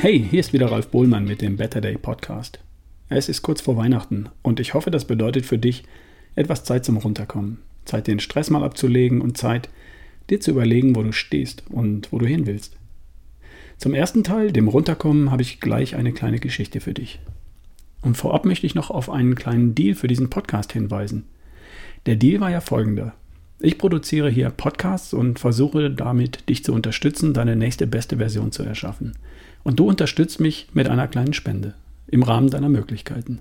Hey, hier ist wieder Ralf Bohlmann mit dem Better Day Podcast. Es ist kurz vor Weihnachten und ich hoffe, das bedeutet für dich etwas Zeit zum Runterkommen. Zeit, den Stress mal abzulegen und Zeit, dir zu überlegen, wo du stehst und wo du hin willst. Zum ersten Teil, dem Runterkommen, habe ich gleich eine kleine Geschichte für dich. Und vorab möchte ich noch auf einen kleinen Deal für diesen Podcast hinweisen. Der Deal war ja folgender. Ich produziere hier Podcasts und versuche damit, dich zu unterstützen, deine nächste beste Version zu erschaffen. Und du unterstützt mich mit einer kleinen Spende im Rahmen deiner Möglichkeiten.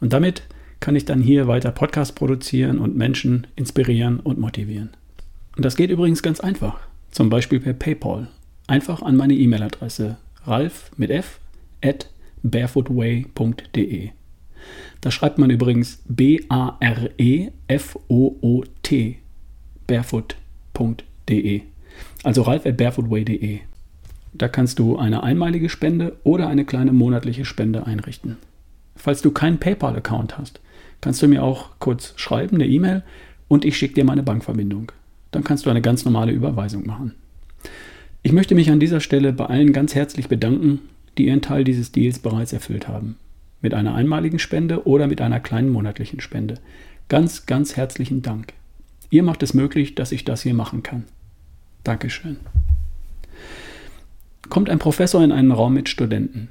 Und damit kann ich dann hier weiter Podcasts produzieren und Menschen inspirieren und motivieren. Und das geht übrigens ganz einfach. Zum Beispiel per PayPal. Einfach an meine E-Mail-Adresse ralf mit f at barefootway.de. Da schreibt man übrigens B-A-R-E-F-O-O-T barefoot.de. Also ralf at barefootway.de. Da kannst du eine einmalige Spende oder eine kleine monatliche Spende einrichten. Falls du keinen PayPal-Account hast, kannst du mir auch kurz schreiben, eine E-Mail, und ich schicke dir meine Bankverbindung. Dann kannst du eine ganz normale Überweisung machen. Ich möchte mich an dieser Stelle bei allen ganz herzlich bedanken, die ihren Teil dieses Deals bereits erfüllt haben. Mit einer einmaligen Spende oder mit einer kleinen monatlichen Spende. Ganz, ganz herzlichen Dank. Ihr macht es möglich, dass ich das hier machen kann. Dankeschön kommt ein Professor in einen Raum mit Studenten.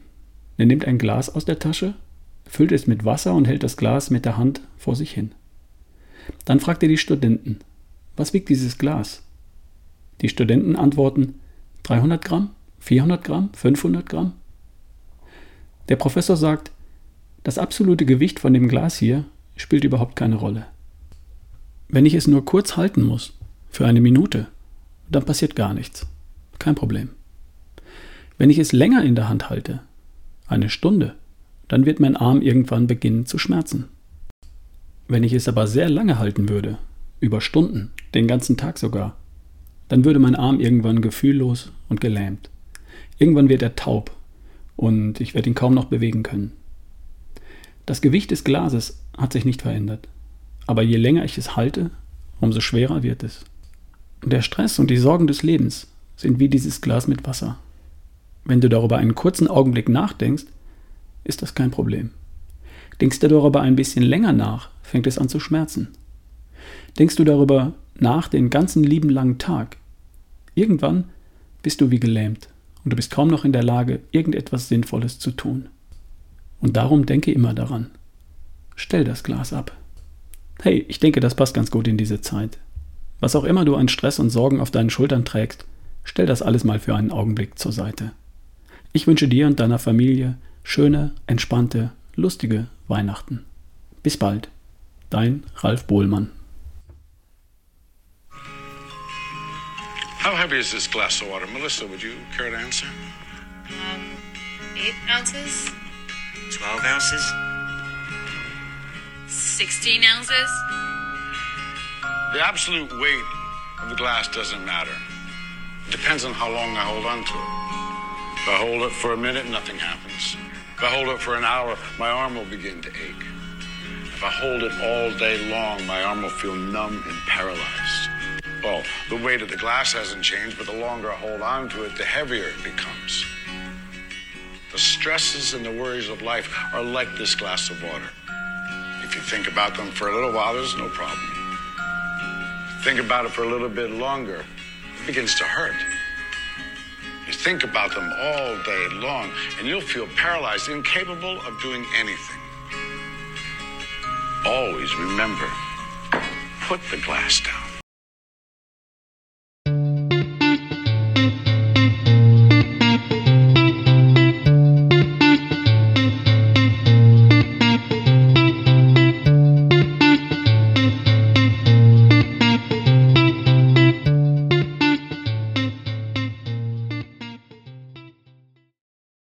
Er nimmt ein Glas aus der Tasche, füllt es mit Wasser und hält das Glas mit der Hand vor sich hin. Dann fragt er die Studenten, was wiegt dieses Glas? Die Studenten antworten 300 Gramm, 400 Gramm, 500 Gramm. Der Professor sagt, das absolute Gewicht von dem Glas hier spielt überhaupt keine Rolle. Wenn ich es nur kurz halten muss, für eine Minute, dann passiert gar nichts. Kein Problem. Wenn ich es länger in der Hand halte, eine Stunde, dann wird mein Arm irgendwann beginnen zu schmerzen. Wenn ich es aber sehr lange halten würde, über Stunden, den ganzen Tag sogar, dann würde mein Arm irgendwann gefühllos und gelähmt. Irgendwann wird er taub und ich werde ihn kaum noch bewegen können. Das Gewicht des Glases hat sich nicht verändert, aber je länger ich es halte, umso schwerer wird es. Der Stress und die Sorgen des Lebens sind wie dieses Glas mit Wasser. Wenn du darüber einen kurzen Augenblick nachdenkst, ist das kein Problem. Denkst du darüber ein bisschen länger nach, fängt es an zu schmerzen. Denkst du darüber nach den ganzen lieben langen Tag, irgendwann bist du wie gelähmt und du bist kaum noch in der Lage, irgendetwas Sinnvolles zu tun. Und darum denke immer daran. Stell das Glas ab. Hey, ich denke, das passt ganz gut in diese Zeit. Was auch immer du an Stress und Sorgen auf deinen Schultern trägst, stell das alles mal für einen Augenblick zur Seite. Ich wünsche dir und deiner Familie schöne, entspannte, lustige Weihnachten. Bis bald. Dein Ralf Bohlmann. How heavy is this glass of water? Melissa, would you care to answer? Um, eight ounces? 12 ounces? 16 ounces? The absolute weight of the glass doesn't matter. It depends on how long I hold on to it. If I hold it for a minute, nothing happens. If I hold it for an hour, my arm will begin to ache. If I hold it all day long, my arm will feel numb and paralyzed. Well, the weight of the glass hasn't changed, but the longer I hold on to it, the heavier it becomes. The stresses and the worries of life are like this glass of water. Think about them for a little while, there's no problem. Think about it for a little bit longer, it begins to hurt. You think about them all day long, and you'll feel paralyzed, incapable of doing anything. Always remember put the glass down.